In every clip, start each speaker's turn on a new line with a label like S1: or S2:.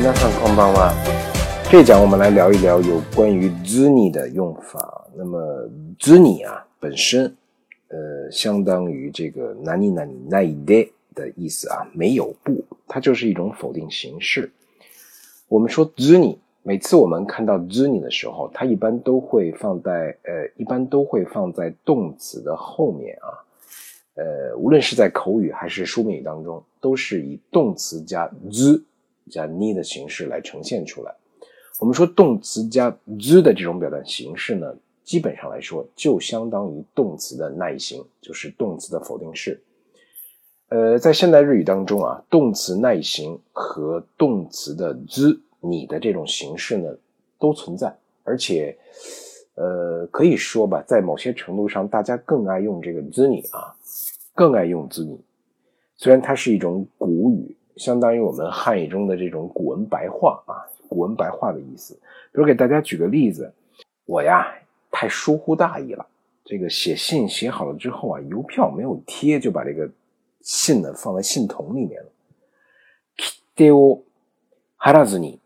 S1: 皆さんこんばんは。这一讲我们来聊一聊有关于 zuni 的用法。那么 zuni 啊，本身呃相当于这个 nani nani nai de 的意思啊，没有不，它就是一种否定形式。我们说 zuni，每次我们看到 zuni 的时候，它一般都会放在呃，一般都会放在动词的后面啊。呃，无论是在口语还是书面语当中，都是以动词加 z 加 ni 的形式来呈现出来。我们说动词加 z 的这种表达形式呢，基本上来说就相当于动词的耐形，就是动词的否定式。呃，在现代日语当中啊，动词耐形和动词的 z 你的这种形式呢都存在，而且呃可以说吧，在某些程度上，大家更爱用这个 z 你啊。更爱用字拟，虽然它是一种古语，相当于我们汉语中的这种古文白话啊，古文白话的意思。比如给大家举个例子，我呀太疏忽大意了，这个写信写好了之后啊，邮票没有贴，就把这个信呢放在信筒里面了。切手を貼らずに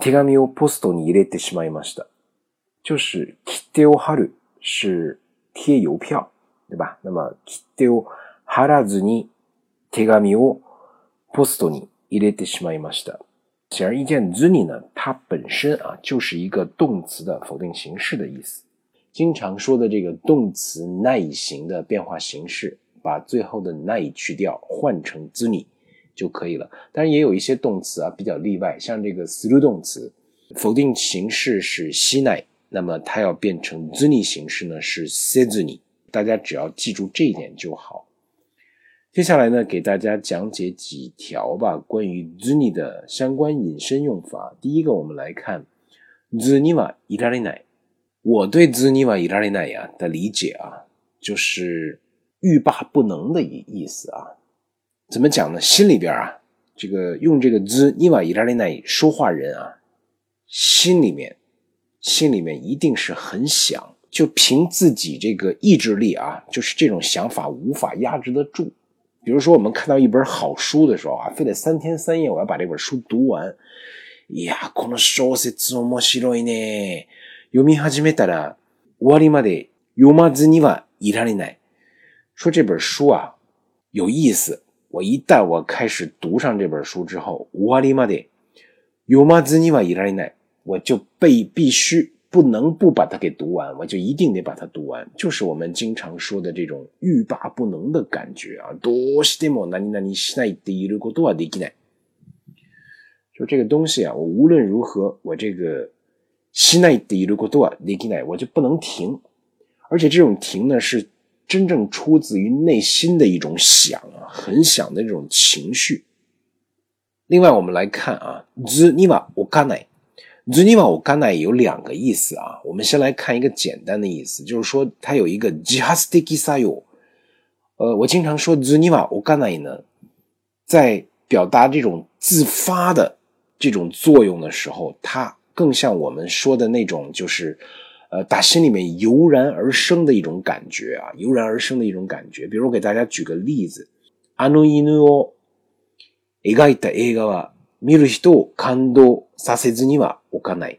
S1: 手紙をポストに入れてしまいました。就是切手を貼る是贴邮票。对吧？那么切手を貼らずに手紙を ポストに入れてしまいました。显而易见，z ni 呢，它本身啊就是一个动词的否定形式的意思。经常说的这个动词耐形的变化形式，把最后的耐去掉，换成 z ni 就可以了。当然，也有一些动词啊比较例外，像这个 through 动词，否定形式是西奈，那么它要变成 z ni 形式呢是 se z ni。大家只要记住这一点就好。 接下来呢，给大家讲解几条吧，关于 zuni 的相关引申用法。第一个，我们来看 zuni wa irarina。我对 zuni wa irarina 呀的理解啊，就是欲罢不能的意意思啊。怎么讲呢？心里边啊，这个用这个 zuni wa irarina 说话人啊，心里面心里面一定是很想。就凭自己这个意志力啊，就是这种想法无法压制得住。比如说，我们看到一本好书的时候啊，非得三天三夜我要把这本书读完。いや、この小説面白いね。読み始めたら終わりまで読まずにはいられない。说这本书啊有意思，我一旦我开始读上这本书之后，終わりまで読まずにはいられない，我就被必须。 不能不把它给读完，我就一定得把它读完，就是我们经常说的这种欲罢不能的感觉啊。どうしても何々しないって言うことはできない。就这个东西啊，我无论如何，我这个しないって言うことはできない，我就不能停。而且这种停呢，是真正出自于内心的一种想啊，很想的这种情绪。另外，我们来看啊，ずにはおかない。 z u n i w a 我刚才有两个意思啊，我们先来看一个简单的意思，就是说它有一个 jihastiki sayo。呃，我经常说 z u n i w a 我刚才呢，在表达这种自发的这种作用的时候，它更像我们说的那种，就是呃，打心里面油然而生的一种感觉啊，油然而生的一种感觉。比如我给大家举个例子，あの犬を描いた映画は見る人を感動さ せずには。我刚才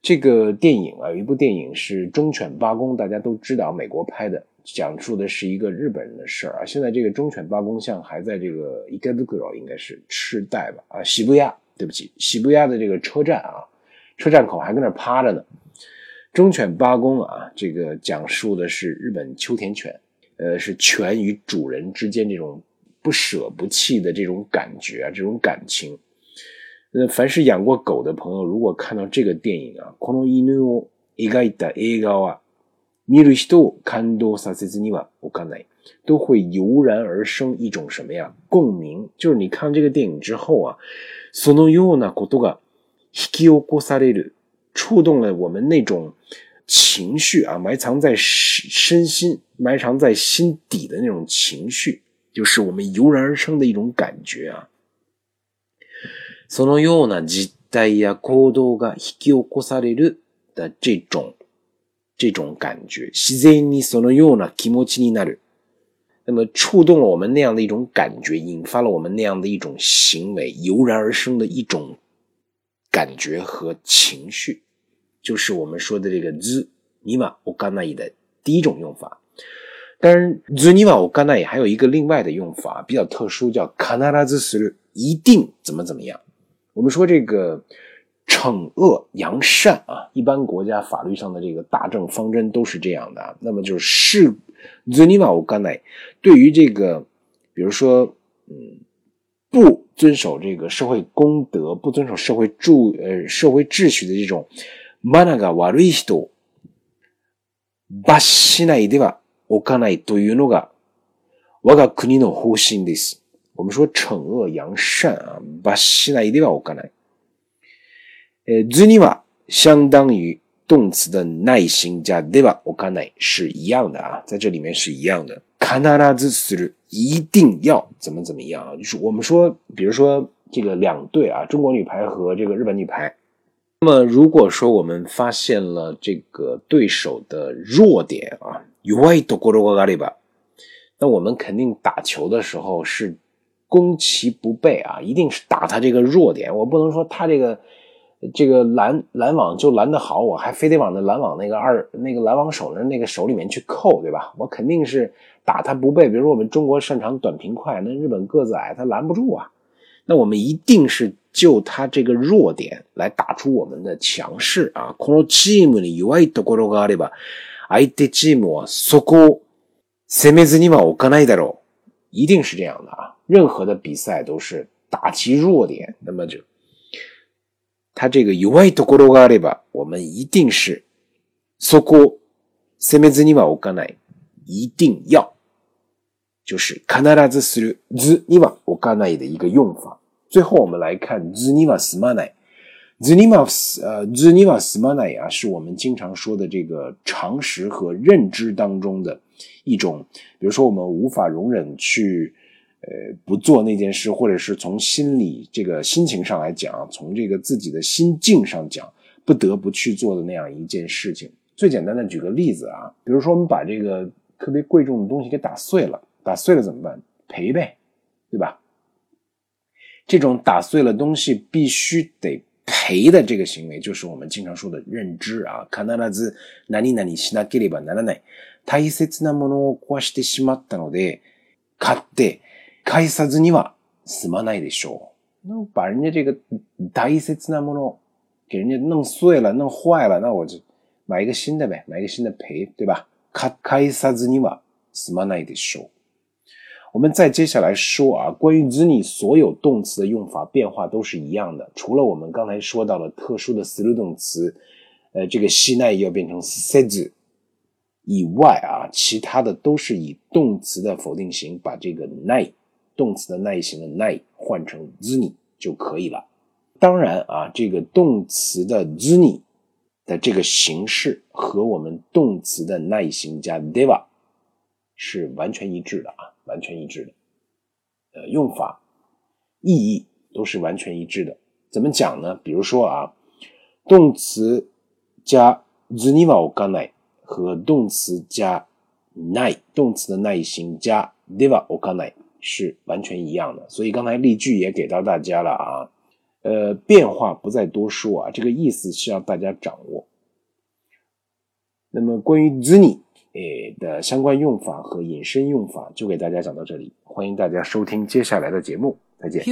S1: 这个电影啊，有一部电影是《忠犬八公》，大家都知道，美国拍的，讲述的是一个日本人的事儿啊。现在这个忠犬八公像还在这个伊盖德格罗，应该是赤代吧？啊，喜布亚，对不起，喜布亚的这个车站啊，车站口还跟那趴着呢。忠犬八公啊，这个讲述的是日本秋田犬，呃，是犬与主人之间这种不舍不弃的这种感觉啊，这种感情。 那凡是养过狗的朋友，如果看到这个电影啊，この犬を描いた映画は見る人を感動させずにはおかない，都会油然而生一种什么呀？共鸣。就是你看这个电影之后啊，そのようなことが引き起こされる，触动了我们那种情绪啊，埋藏在身心、埋藏在心底的那种情绪，就是我们油然而生的一种感觉啊。 そのような実態や行動が引き起こされる的这种这种感觉，自然にそのような気持ちになる。 那么触动了我们那样的一种感觉，引发了我们那样的一种行为，油然而生的一种感觉和情绪，就是我们说的这个 z n 玛 m a o 的第一种用法。当然 z n 玛 m a o 还有一个另外的用法，比较特殊，叫 kanarazu 一定怎么怎么样。 我们说这个惩恶扬善啊，一般国家法律上的这个大政方针都是这样的。那么就是是。z n i m a 我刚才对于这个，比如说，嗯，不遵守这个社会公德、不遵守社会住呃社会秩序的这种 managa waristo，罰しないではおかないというのが我が国の方針です。 我们说惩恶扬善啊，罰しないではおかない。呃，z n i m a 相当于。动词的耐心加 deva o k a n a 是一样的啊，在这里面是一样的。kanarazu suru 一定要怎么怎么样啊？就是我们说，比如说这个两队啊，中国女排和这个日本女排。那么如果说我们发现了这个对手的弱点啊，那我们肯定打球的时候是 攻其不备啊，一定是打他这个弱点。我不能说他这个。这个拦拦网就拦得好，我还非得往那拦网那个二那个拦网手的那个手里面去扣，对吧？我肯定是打他不备。比如说我们中国擅长短平快，那日本个子矮，他拦不住啊。那我们一定是就他这个弱点来打出我们的强势啊。このチームに弱いところがあれば、相手チームはそこ攻めずには置かないだろう。一定是这样的啊。 任何的比赛都是打其弱点，那么就。他这个有外ところがあれば，我们一定是そこ攻めずには置かない，一定要就是必ずするずには置かない的一个用法。最后我们来看ずにはすまない。ずには呃ずにはすまない啊，是我们经常说的这个常识和认知当中的一种，比如说我们无法容忍去。 呃，不做那件事，或者是从心理这个心情上来讲，从这个自己的心境上讲，不得不去做的那样一件事情。最简单的举个例子啊，比如说我们把这个特别贵重的东西给打碎了，打碎了怎么办？赔呗，对吧？这种打碎了东西必须得赔的这个行为，就是我们经常说的认知啊。必ず何々しなければならない。大切なものを壊してしまったので、買って。 返さずには済まないでしょう。那把人家这个大切なもの给人家弄碎了、弄坏了，那我就买一个新的呗，买一个新的赔，对吧？返さずには済まないでしょう。我们再接下来说啊，关于 zuni 所有动词的用法变化都是一样的，除了我们刚才说到的特殊的 s l 动词，呃，这个西奈要变成 says 以外啊，其他的都是以动词的否定型把这个奈。 动词的耐型的耐换成 zni 就可以了。当然啊，这个动词的 zni 的这个形式和我们动词的耐型加 deva 是完全一致的啊，完全一致的。呃，用法、意义都是完全一致的。怎么讲呢？比如说啊，动词加 zuni wa o a n a 和动词加耐，动词的耐型加 deva o a n a 是完全一样的，所以刚才例句也给到大家了啊，呃，变化不再多说啊，这个意思需要大家掌握。那么关于 ZI 的相关用法和隐身用法就给大家讲到这里，欢迎大家收听接下来的节目，再见。